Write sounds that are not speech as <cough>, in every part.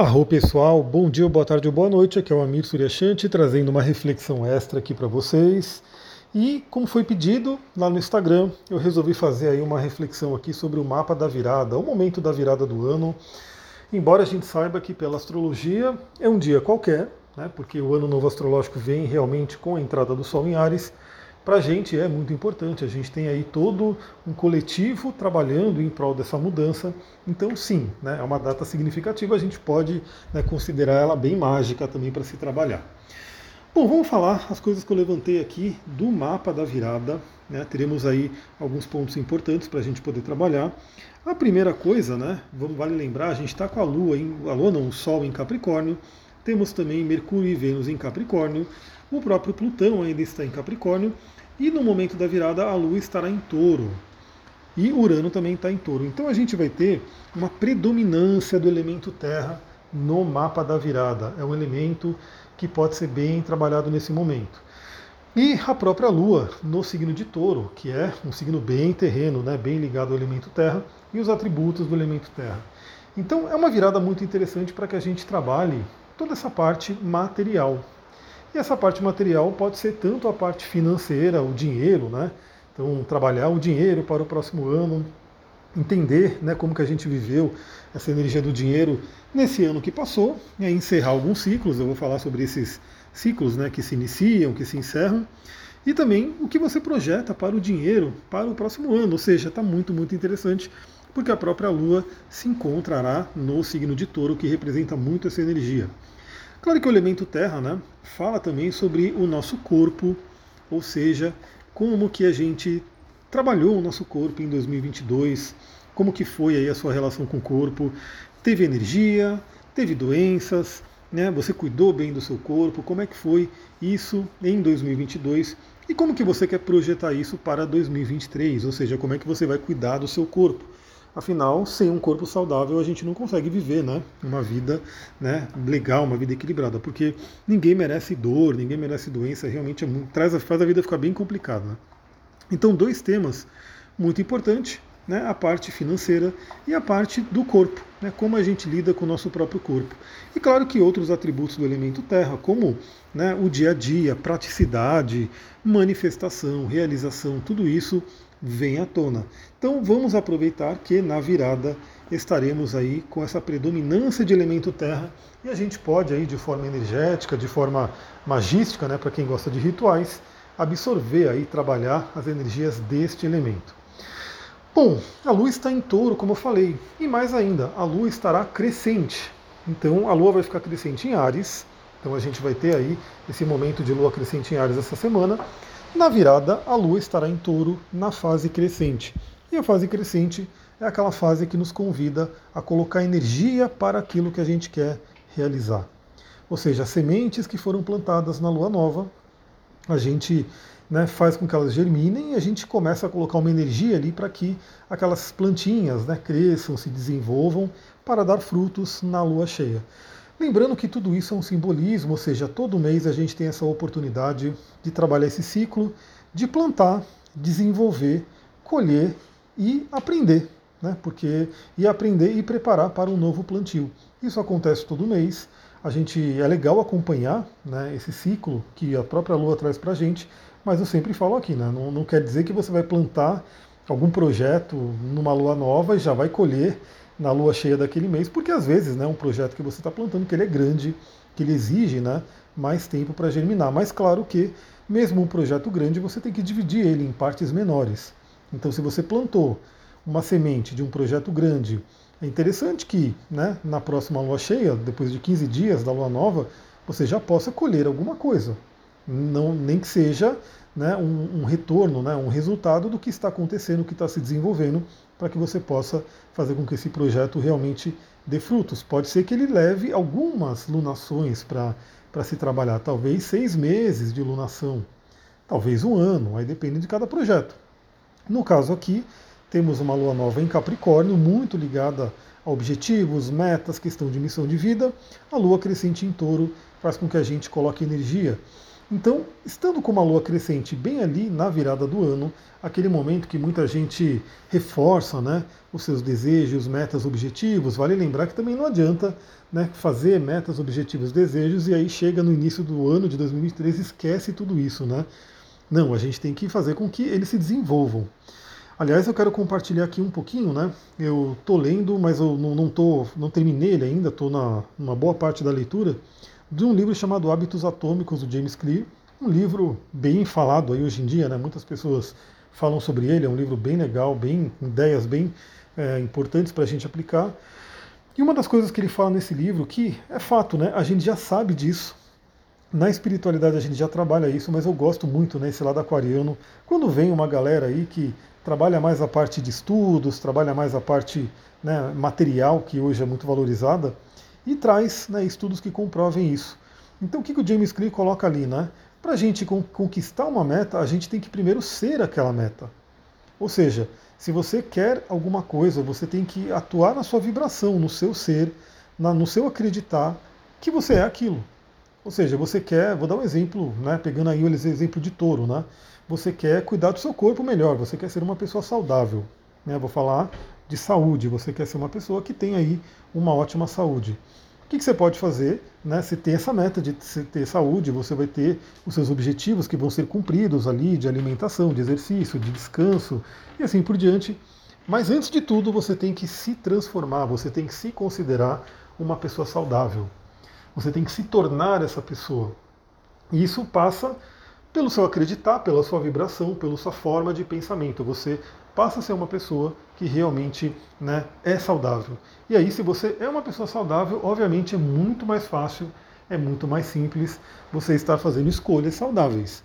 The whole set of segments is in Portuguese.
Arro pessoal, bom dia, boa tarde ou boa noite. Aqui é o Amir Suryashanti trazendo uma reflexão extra aqui para vocês. E como foi pedido lá no Instagram, eu resolvi fazer aí uma reflexão aqui sobre o mapa da virada, o momento da virada do ano. Embora a gente saiba que pela astrologia é um dia qualquer, né, porque o ano novo astrológico vem realmente com a entrada do Sol em Ares, para a gente é muito importante. A gente tem aí todo um coletivo trabalhando em prol dessa mudança. Então, sim, né, é uma data significativa. A gente pode né, considerar ela bem mágica também para se trabalhar. Bom, vamos falar as coisas que eu levantei aqui do mapa da virada. Né? Teremos aí alguns pontos importantes para a gente poder trabalhar. A primeira coisa, né, vale lembrar, a gente está com a Lua, em, a Lua não, o Sol em Capricórnio, temos também Mercúrio e Vênus em Capricórnio, o próprio Plutão ainda está em Capricórnio, e no momento da virada, a Lua estará em touro. E Urano também está em touro. Então a gente vai ter uma predominância do elemento terra no mapa da virada. É um elemento que pode ser bem trabalhado nesse momento. E a própria Lua no signo de touro, que é um signo bem terreno, né, bem ligado ao elemento terra, e os atributos do elemento terra. Então é uma virada muito interessante para que a gente trabalhe toda essa parte material, e essa parte material pode ser tanto a parte financeira, o dinheiro, né? Então, trabalhar o dinheiro para o próximo ano, entender né, como que a gente viveu essa energia do dinheiro nesse ano que passou, e aí encerrar alguns ciclos, eu vou falar sobre esses ciclos né, que se iniciam, que se encerram, e também o que você projeta para o dinheiro para o próximo ano, ou seja, está muito, muito interessante, porque a própria Lua se encontrará no signo de touro, que representa muito essa energia. Claro que o elemento terra né, fala também sobre o nosso corpo, ou seja, como que a gente trabalhou o nosso corpo em 2022, como que foi aí a sua relação com o corpo, teve energia, teve doenças, né, você cuidou bem do seu corpo, como é que foi isso em 2022 e como que você quer projetar isso para 2023, ou seja, como é que você vai cuidar do seu corpo. Afinal, sem um corpo saudável, a gente não consegue viver né, uma vida né, legal, uma vida equilibrada, porque ninguém merece dor, ninguém merece doença, realmente é muito, traz, faz a vida ficar bem complicada. Né? Então, dois temas muito importantes, né, a parte financeira e a parte do corpo, né, como a gente lida com o nosso próprio corpo. E claro que outros atributos do elemento terra, como né, o dia a dia, praticidade, manifestação, realização, tudo isso vem à tona. Então vamos aproveitar que na virada estaremos aí com essa predominância de elemento terra e a gente pode aí de forma energética, de forma magística, né, para quem gosta de rituais, absorver aí, trabalhar as energias deste elemento. Bom, a Lua está em touro, como eu falei, e mais ainda, a Lua estará crescente. Então a Lua vai ficar crescente em Ares, então a gente vai ter aí esse momento de Lua crescente em Ares essa semana, na virada, a Lua estará em touro na fase crescente. E a fase crescente é aquela fase que nos convida a colocar energia para aquilo que a gente quer realizar. Ou seja, as sementes que foram plantadas na lua nova, a gente né, faz com que elas germinem e a gente começa a colocar uma energia ali para que aquelas plantinhas né, cresçam, se desenvolvam para dar frutos na lua cheia. Lembrando que tudo isso é um simbolismo, ou seja, todo mês a gente tem essa oportunidade de trabalhar esse ciclo, de plantar, desenvolver, colher e aprender, né? Porque e aprender e preparar para um novo plantio. Isso acontece todo mês. A gente é legal acompanhar né, esse ciclo que a própria Lua traz para a gente, mas eu sempre falo aqui, né, não, não quer dizer que você vai plantar algum projeto numa lua nova e já vai colher na lua cheia daquele mês, porque às vezes né, um projeto que você está plantando, que ele é grande, que ele exige né, mais tempo para germinar. Mas claro que, mesmo um projeto grande, você tem que dividir ele em partes menores. Então, se você plantou uma semente de um projeto grande, é interessante que né, na próxima lua cheia, depois de 15 dias da lua nova, você já possa colher alguma coisa. Não, nem que seja né, um, um, retorno, né, um resultado do que está acontecendo, o que está se desenvolvendo, para que você possa fazer com que esse projeto realmente dê frutos. Pode ser que ele leve algumas lunações para se trabalhar, talvez seis meses de lunação, talvez um ano, aí depende de cada projeto. No caso aqui, temos uma lua nova em Capricórnio, muito ligada a objetivos, metas, questão de missão de vida. A lua crescente em touro faz com que a gente coloque energia Então, estando com uma lua crescente bem ali na virada do ano, aquele momento que muita gente reforça né, os seus desejos, metas, objetivos, vale lembrar que também não adianta né, fazer metas, objetivos, desejos e aí chega no início do ano de 2023 e esquece tudo isso. Né? Não, a gente tem que fazer com que eles se desenvolvam. Aliás, eu quero compartilhar aqui um pouquinho, né? Eu tô lendo, mas eu não, não, tô, não terminei ele ainda, estou na uma boa parte da leitura de um livro chamado Hábitos Atômicos, do James Clear. Um livro bem falado aí hoje em dia, né? muitas pessoas falam sobre ele, é um livro bem legal, bem ideias bem é, importantes para a gente aplicar. E uma das coisas que ele fala nesse livro, que é fato, né? a gente já sabe disso, na espiritualidade a gente já trabalha isso, mas eu gosto muito né, lado aquariano. Quando vem uma galera aí que trabalha mais a parte de estudos, trabalha mais a parte né, material, que hoje é muito valorizada, e traz né, estudos que comprovem isso. Então o que, que o James Clear coloca ali? Né? Para a gente conquistar uma meta, a gente tem que primeiro ser aquela meta. Ou seja, se você quer alguma coisa, você tem que atuar na sua vibração, no seu ser, na, no seu acreditar que você é aquilo. Ou seja, você quer, vou dar um exemplo, né, pegando aí o exemplo de touro, né? Você quer cuidar do seu corpo melhor, você quer ser uma pessoa saudável. Né? Vou falar de saúde, você quer ser uma pessoa que tem aí uma ótima saúde. O que, que você pode fazer? Né? Se tem essa meta de ter saúde, você vai ter os seus objetivos que vão ser cumpridos ali de alimentação, de exercício, de descanso e assim por diante. Mas antes de tudo, você tem que se transformar, você tem que se considerar uma pessoa saudável. Você tem que se tornar essa pessoa. E isso passa pelo seu acreditar, pela sua vibração, pela sua forma de pensamento. Você passa a ser uma pessoa que realmente né, é saudável. E aí, se você é uma pessoa saudável, obviamente é muito mais fácil, é muito mais simples você estar fazendo escolhas saudáveis.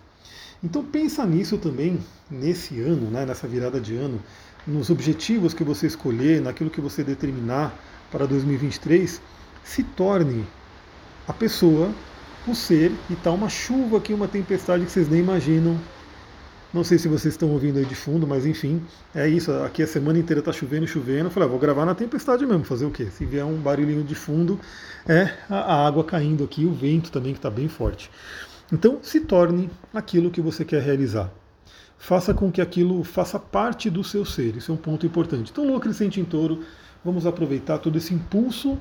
Então pensa nisso também nesse ano, né, nessa virada de ano, nos objetivos que você escolher, naquilo que você determinar para 2023, se torne a pessoa, o ser, e tá uma chuva aqui, uma tempestade que vocês nem imaginam, não sei se vocês estão ouvindo aí de fundo, mas enfim, é isso. Aqui a semana inteira está chovendo, chovendo. Eu falei, ah, vou gravar na tempestade mesmo, fazer o quê? Se vier um barulhinho de fundo, é a água caindo aqui, o vento também que está bem forte. Então, se torne aquilo que você quer realizar. Faça com que aquilo faça parte do seu ser. Isso é um ponto importante. Então, lua crescente em touro, vamos aproveitar todo esse impulso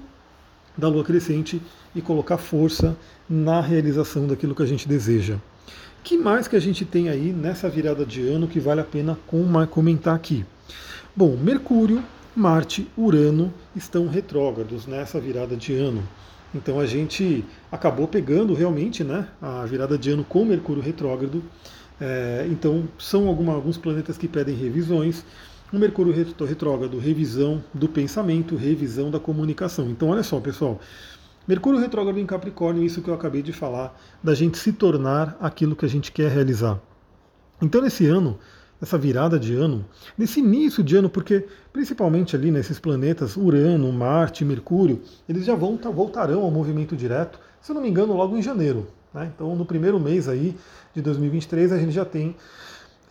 da lua crescente e colocar força na realização daquilo que a gente deseja que mais que a gente tem aí nessa virada de ano que vale a pena comentar aqui? Bom, Mercúrio, Marte, Urano estão retrógrados nessa virada de ano. Então a gente acabou pegando realmente né, a virada de ano com Mercúrio retrógrado. É, então são alguma, alguns planetas que pedem revisões. O Mercúrio retrógrado, revisão do pensamento, revisão da comunicação. Então olha só, pessoal, Mercúrio retrógrado em Capricórnio, isso que eu acabei de falar, da gente se tornar aquilo que a gente quer realizar. Então, nesse ano, nessa virada de ano, nesse início de ano, porque principalmente ali nesses planetas Urano, Marte, Mercúrio, eles já vão, voltarão ao movimento direto, se eu não me engano, logo em janeiro. Né? Então, no primeiro mês aí de 2023, a gente já tem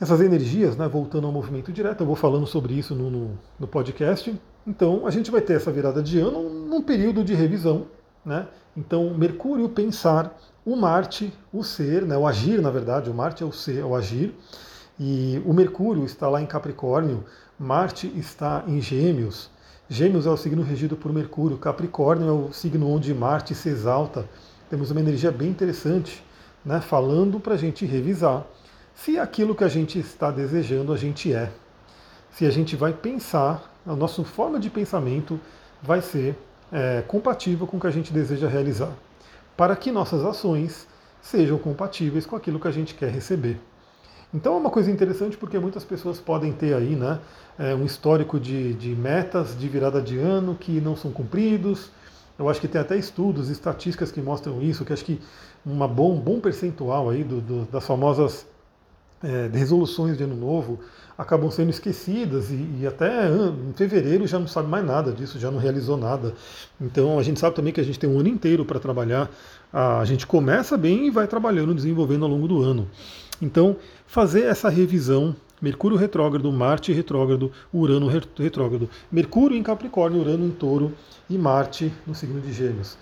essas energias né, voltando ao movimento direto. Eu vou falando sobre isso no, no, no podcast. Então, a gente vai ter essa virada de ano num período de revisão né? Então, Mercúrio, pensar, o Marte, o ser, né? o agir, na verdade, o Marte é o ser, é o agir, e o Mercúrio está lá em Capricórnio, Marte está em Gêmeos. Gêmeos é o signo regido por Mercúrio, Capricórnio é o signo onde Marte se exalta. Temos uma energia bem interessante, né? falando para a gente revisar se aquilo que a gente está desejando a gente é. Se a gente vai pensar, a nossa forma de pensamento vai ser é, compatível com o que a gente deseja realizar, para que nossas ações sejam compatíveis com aquilo que a gente quer receber. Então é uma coisa interessante porque muitas pessoas podem ter aí né, é, um histórico de, de metas de virada de ano que não são cumpridos. Eu acho que tem até estudos, estatísticas que mostram isso, que acho que uma bom, um bom percentual aí do, do, das famosas é, resoluções de ano novo acabam sendo esquecidas e, e, até em fevereiro já não sabe mais nada disso, já não realizou nada. Então a gente sabe também que a gente tem um ano inteiro para trabalhar. A gente começa bem e vai trabalhando, desenvolvendo ao longo do ano. Então fazer essa revisão Mercúrio retrógrado, Marte retrógrado, Urano retrógrado. Mercúrio em Capricórnio, Urano em Touro e Marte no signo de Gêmeos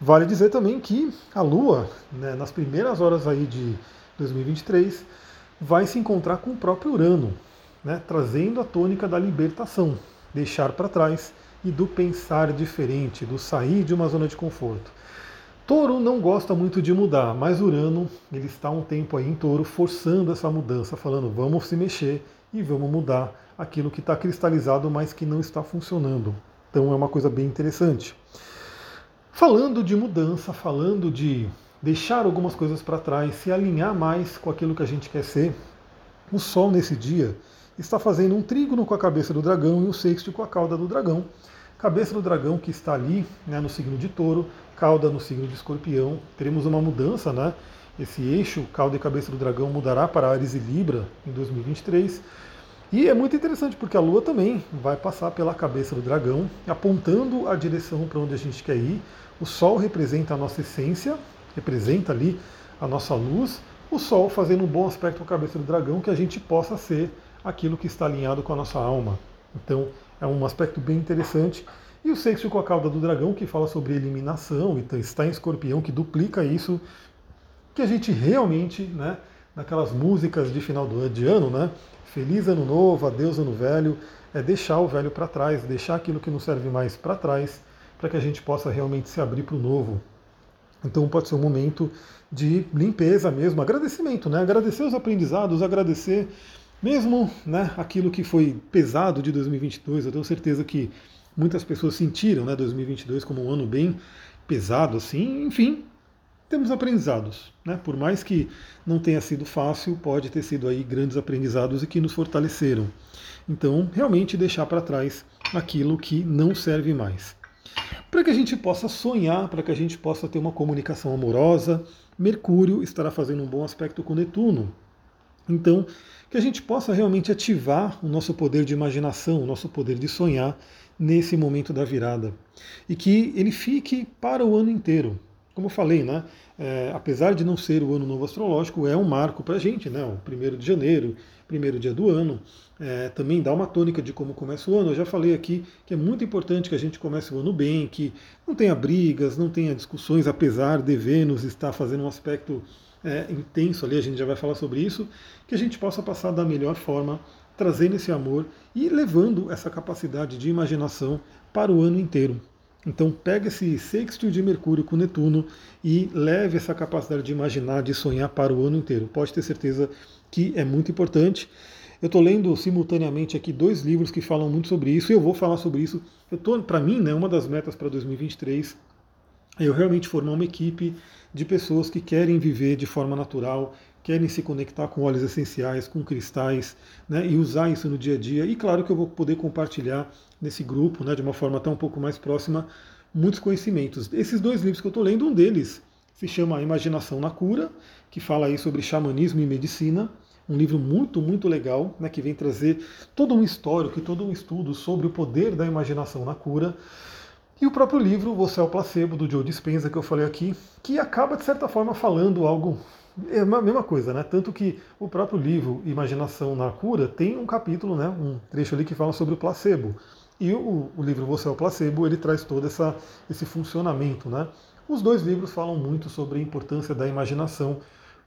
Vale dizer também que a Lua, né, nas primeiras horas aí de 2023, vai se encontrar com o próprio Urano, né, trazendo a tônica da libertação, deixar para trás e do pensar diferente, do sair de uma zona de conforto. Touro não gosta muito de mudar, mas Urano ele está um tempo aí em Touro forçando essa mudança, falando vamos se mexer e vamos mudar aquilo que está cristalizado, mas que não está funcionando. Então é uma coisa bem interessante. Falando de mudança, falando de deixar algumas coisas para trás, se alinhar mais com aquilo que a gente quer ser, o Sol nesse dia está fazendo um trígono com a cabeça do dragão e um sexto com a cauda do dragão. Cabeça do dragão que está ali né, no signo de touro, cauda no signo de escorpião. Teremos uma mudança, né? Esse eixo, cauda e cabeça do dragão, mudará para Ares e Libra em 2023. E é muito interessante porque a Lua também vai passar pela cabeça do dragão, apontando a direção para onde a gente quer ir. O Sol representa a nossa essência, representa ali a nossa luz. O Sol fazendo um bom aspecto com a cabeça do dragão, que a gente possa ser aquilo que está alinhado com a nossa alma. Então é um aspecto bem interessante. E o sexto com a cauda do dragão, que fala sobre eliminação, então está em escorpião, que duplica isso, que a gente realmente, né, naquelas músicas de final do de ano, né, feliz ano novo, adeus ano velho, é deixar o velho para trás, deixar aquilo que não serve mais para trás, para que a gente possa realmente se abrir para o novo. Então pode ser um momento de limpeza mesmo, agradecimento, né? Agradecer os aprendizados, agradecer mesmo né, aquilo que foi pesado de 2022. Eu tenho certeza que muitas pessoas sentiram né, 2022 como um ano bem pesado, assim. Enfim, temos aprendizados. Né? Por mais que não tenha sido fácil, pode ter sido aí grandes aprendizados e que nos fortaleceram. Então, realmente deixar para trás aquilo que não serve mais. Para que a gente possa sonhar, para que a gente possa ter uma comunicação amorosa, Mercúrio estará fazendo um bom aspecto com Netuno. Então, que a gente possa realmente ativar o nosso poder de imaginação, o nosso poder de sonhar nesse momento da virada. E que ele fique para o ano inteiro. Como eu falei, né? É, apesar de não ser o ano novo astrológico, é um marco para a gente, né? O primeiro de janeiro, primeiro dia do ano, é, também dá uma tônica de como começa o ano. Eu já falei aqui que é muito importante que a gente comece o ano bem, que não tenha brigas, não tenha discussões, apesar de Vênus estar fazendo um aspecto é, intenso ali, a gente já vai falar sobre isso, que a gente possa passar da melhor forma, trazendo esse amor e levando essa capacidade de imaginação para o ano inteiro. Então pega esse sexto de Mercúrio com Netuno e leve essa capacidade de imaginar, de sonhar para o ano inteiro. Pode ter certeza que é muito importante. Eu estou lendo simultaneamente aqui dois livros que falam muito sobre isso e eu vou falar sobre isso. Para mim, né, uma das metas para 2023 é eu realmente formar uma equipe de pessoas que querem viver de forma natural, querem se conectar com óleos essenciais, com cristais, né, e usar isso no dia a dia. E claro que eu vou poder compartilhar nesse grupo, né, de uma forma até um pouco mais próxima, muitos conhecimentos. Esses dois livros que eu estou lendo, um deles se chama Imaginação na Cura, que fala aí sobre xamanismo e medicina. Um livro muito, muito legal, né, que vem trazer todo um histórico e todo um estudo sobre o poder da imaginação na cura. E o próprio livro, Você é o Placebo, do Joe Dispenza, que eu falei aqui, que acaba, de certa forma, falando algo. É a mesma coisa, né? Tanto que o próprio livro Imaginação na Cura tem um capítulo, né, um trecho ali que fala sobre o placebo. E o, o livro Você é o Placebo, ele traz todo essa, esse funcionamento, né? Os dois livros falam muito sobre a importância da imaginação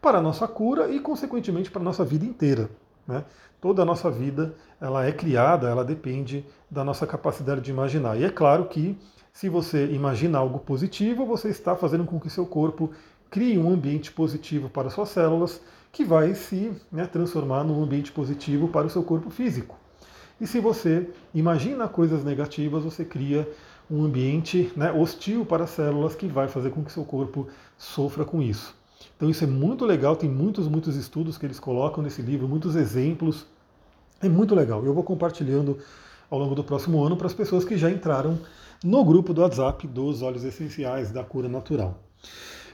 para a nossa cura e, consequentemente, para a nossa vida inteira. Né? Toda a nossa vida ela é criada, ela depende da nossa capacidade de imaginar. E é claro que se você imagina algo positivo, você está fazendo com que seu corpo crie um ambiente positivo para suas células, que vai se né, transformar num ambiente positivo para o seu corpo físico. E se você imagina coisas negativas, você cria um ambiente né, hostil para as células que vai fazer com que seu corpo sofra com isso. Então isso é muito legal, tem muitos, muitos estudos que eles colocam nesse livro, muitos exemplos. É muito legal. Eu vou compartilhando ao longo do próximo ano para as pessoas que já entraram no grupo do WhatsApp dos óleos essenciais da cura natural.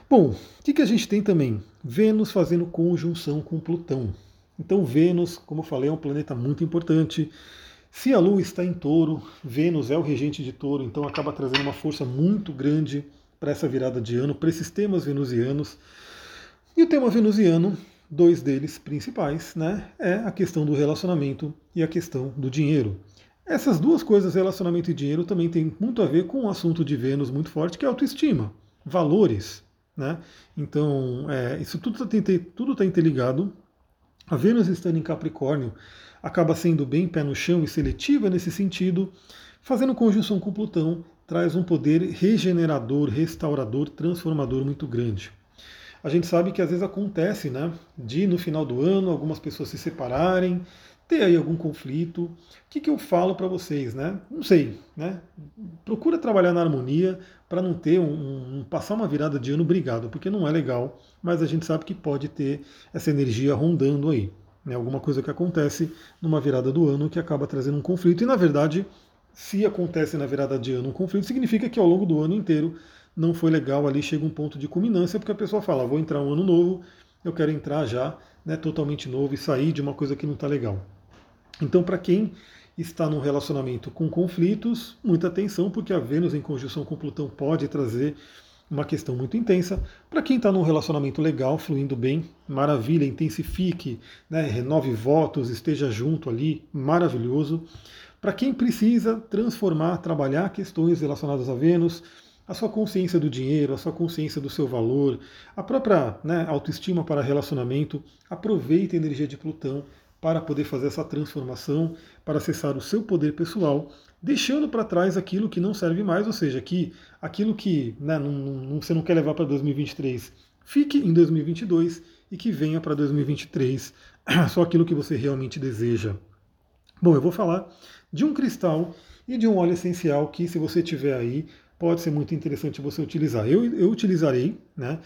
Bom, o que, que a gente tem também? Vênus fazendo conjunção com Plutão. Então, Vênus, como eu falei, é um planeta muito importante. Se a Lua está em touro, Vênus é o regente de touro, então acaba trazendo uma força muito grande para essa virada de ano, para esses temas venusianos. E o tema venusiano, dois deles principais, né, é a questão do relacionamento e a questão do dinheiro. Essas duas coisas, relacionamento e dinheiro, também tem muito a ver com um assunto de Vênus muito forte, que é autoestima. valores. Né? Então, é, isso tudo está tá interligado. A Vênus estando em Capricórnio acaba sendo bem pé no chão e seletiva nesse sentido, fazendo conjunção com Plutão, traz um poder regenerador, restaurador, transformador muito grande. A gente sabe que às vezes acontece, né, de no final do ano algumas pessoas se separarem, ter aí algum conflito. O que, que eu falo para vocês, né? Não sei, né? Procura trabalhar na harmonia para não ter um, um, passar uma virada de ano brigado, porque não é legal, mas a gente sabe que pode ter essa energia rondando aí. Né? Alguma coisa que acontece numa virada do ano que acaba trazendo um conflito. E na verdade, se acontece na virada de ano um conflito, significa que ao longo do ano inteiro não foi legal, ali chega um ponto de culminância, porque a pessoa fala, vou entrar um ano novo, eu quero entrar já né, totalmente novo e sair de uma coisa que não está legal. Então, para quem está num relacionamento com conflitos, muita atenção, porque a Vênus em conjunção com Plutão pode trazer uma questão muito intensa. Para quem está num relacionamento legal, fluindo bem, maravilha, intensifique, né, renove votos, esteja junto ali, maravilhoso. Para quem precisa transformar, trabalhar questões relacionadas a Vênus, a sua consciência do dinheiro, a sua consciência do seu valor, a própria né, autoestima para relacionamento, aproveite a energia de Plutão para poder fazer essa transformação, para acessar o seu poder pessoal, deixando para trás aquilo que não serve mais, ou seja, que aquilo que né, não, não, você não quer levar para 2023 fique em 2022 e que venha para 2023 <clears throat> só aquilo que você realmente deseja. Bom, eu vou falar de um cristal e de um óleo essencial que, se você tiver aí, pode ser muito interessante você utilizar. Eu, eu utilizarei, né?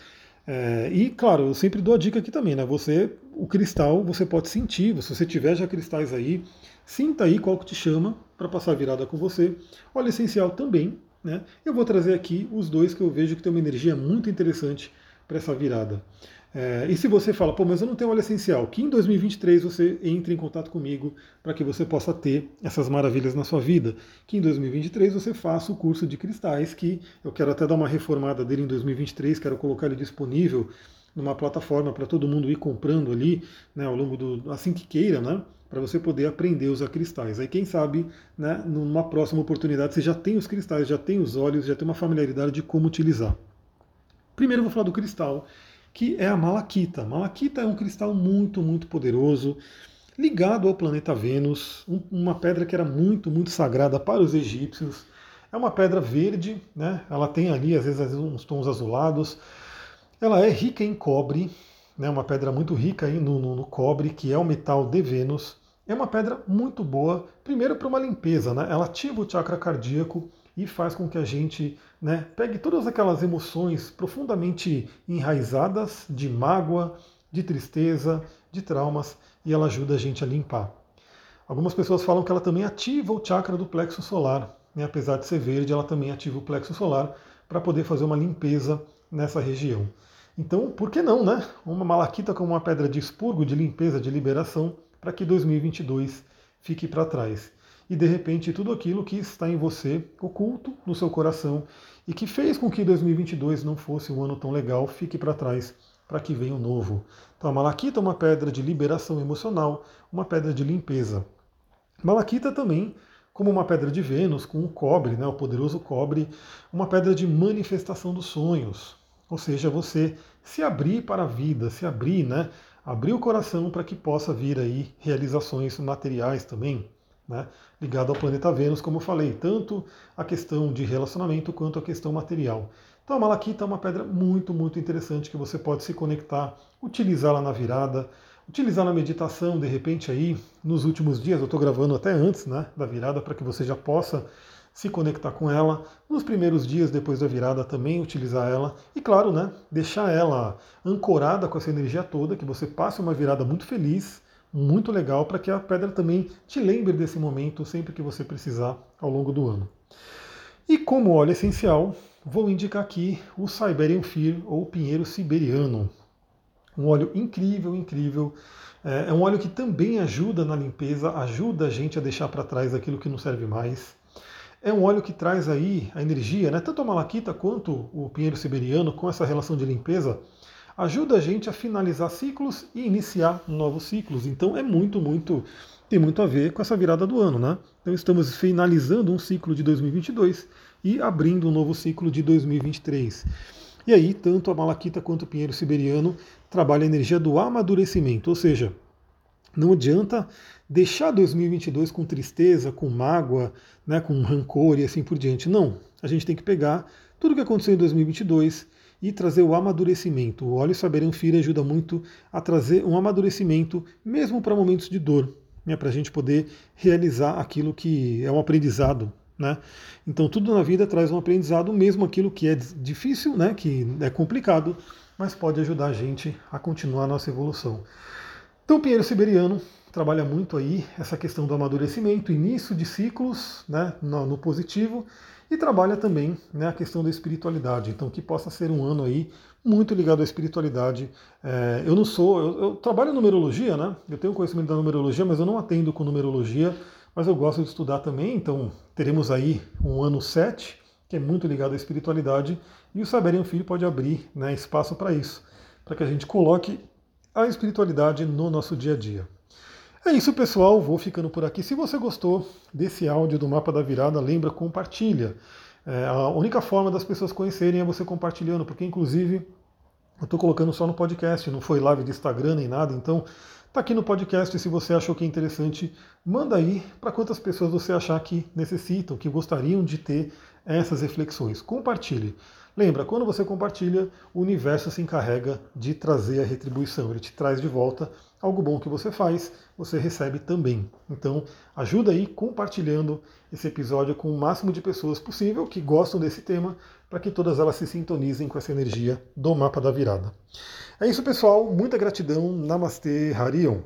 É, e claro, eu sempre dou a dica aqui também, né? Você, o cristal, você pode sentir, se você tiver já cristais aí, sinta aí qual que te chama para passar virada com você. Óleo essencial também, né? Eu vou trazer aqui os dois que eu vejo que tem uma energia muito interessante para essa virada. É, e se você fala, pô, mas eu não tenho óleo essencial, que em 2023 você entre em contato comigo para que você possa ter essas maravilhas na sua vida. Que em 2023 você faça o curso de cristais, que eu quero até dar uma reformada dele em 2023, quero colocar ele disponível numa plataforma para todo mundo ir comprando ali, né, ao longo do. assim que queira, né? Para você poder aprender a usar cristais. Aí, quem sabe, né, numa próxima oportunidade, você já tem os cristais, já tem os óleos, já tem uma familiaridade de como utilizar. Primeiro eu vou falar do cristal que é a malaquita. Malaquita é um cristal muito, muito poderoso, ligado ao planeta Vênus, uma pedra que era muito, muito sagrada para os egípcios. É uma pedra verde, né? ela tem ali às vezes uns tons azulados. Ela é rica em cobre, né? uma pedra muito rica no, no, no cobre, que é o metal de Vênus. É uma pedra muito boa, primeiro para uma limpeza, né? ela ativa o chakra cardíaco, e faz com que a gente né, pegue todas aquelas emoções profundamente enraizadas de mágoa, de tristeza, de traumas e ela ajuda a gente a limpar. Algumas pessoas falam que ela também ativa o chakra do plexo solar, né, apesar de ser verde, ela também ativa o plexo solar para poder fazer uma limpeza nessa região. Então, por que não, né? Uma malaquita como uma pedra de expurgo, de limpeza, de liberação, para que 2022 fique para trás e de repente tudo aquilo que está em você, oculto no seu coração e que fez com que 2022 não fosse um ano tão legal, fique para trás para que venha o um novo. Então a malaquita é uma pedra de liberação emocional, uma pedra de limpeza. Malaquita também como uma pedra de Vênus, com o cobre, né, o poderoso cobre, uma pedra de manifestação dos sonhos. Ou seja, você se abrir para a vida, se abrir, né, abrir o coração para que possa vir aí realizações materiais também né, ligado ao planeta Vênus, como eu falei, tanto a questão de relacionamento quanto a questão material. Então a malaquita é uma pedra muito, muito interessante que você pode se conectar, utilizá-la na virada, utilizar na meditação, de repente aí, nos últimos dias, eu estou gravando até antes né, da virada, para que você já possa se conectar com ela. Nos primeiros dias depois da virada também utilizar ela. E claro, né, deixar ela ancorada com essa energia toda, que você passe uma virada muito feliz, muito legal para que a pedra também te lembre desse momento sempre que você precisar ao longo do ano. E como óleo essencial, vou indicar aqui o Siberian Fir ou pinheiro siberiano. Um óleo incrível, incrível. É, é um óleo que também ajuda na limpeza, ajuda a gente a deixar para trás aquilo que não serve mais. É um óleo que traz aí a energia, né? tanto a malaquita quanto o pinheiro siberiano, com essa relação de limpeza, ajuda a gente a finalizar ciclos e iniciar novos ciclos. Então é muito, muito, tem muito a ver com essa virada do ano, né? Então estamos finalizando um ciclo de 2022 e abrindo um novo ciclo de 2023. E aí, tanto a Malaquita quanto o Pinheiro Siberiano trabalham a energia do amadurecimento, ou seja, não adianta deixar 2022 com tristeza, com mágoa, né, com rancor e assim por diante. Não, a gente tem que pegar tudo o que aconteceu em 2022 e trazer o amadurecimento. O óleo Saberanfira ajuda muito a trazer um amadurecimento, mesmo para momentos de dor, né, para a gente poder realizar aquilo que é um aprendizado. Né? Então tudo na vida traz um aprendizado, mesmo aquilo que é difícil, né, que é complicado, mas pode ajudar a gente a continuar a nossa evolução. Então Pinheiro Siberiano trabalha muito aí essa questão do amadurecimento, início de ciclos né, no, no positivo, e trabalha também né, a questão da espiritualidade. Então que possa ser um ano aí muito ligado à espiritualidade. É, eu não sou, eu, eu trabalho em numerologia, né? Eu tenho conhecimento da numerologia, mas eu não atendo com numerologia, mas eu gosto de estudar também, então teremos aí um ano 7, que é muito ligado à espiritualidade, e o Saber Filho pode abrir né, espaço para isso, para que a gente coloque a espiritualidade no nosso dia a dia. É isso, pessoal. Vou ficando por aqui. Se você gostou desse áudio do Mapa da Virada, lembra, compartilha. É, a única forma das pessoas conhecerem é você compartilhando, porque inclusive eu estou colocando só no podcast, não foi live de Instagram nem nada, então tá aqui no podcast. Se você achou que é interessante, manda aí para quantas pessoas você achar que necessitam, que gostariam de ter essas reflexões. Compartilhe. Lembra, quando você compartilha, o universo se encarrega de trazer a retribuição, ele te traz de volta algo bom que você faz, você recebe também. Então, ajuda aí compartilhando esse episódio com o máximo de pessoas possível que gostam desse tema, para que todas elas se sintonizem com essa energia do mapa da virada. É isso, pessoal. Muita gratidão. Namastê, Harion.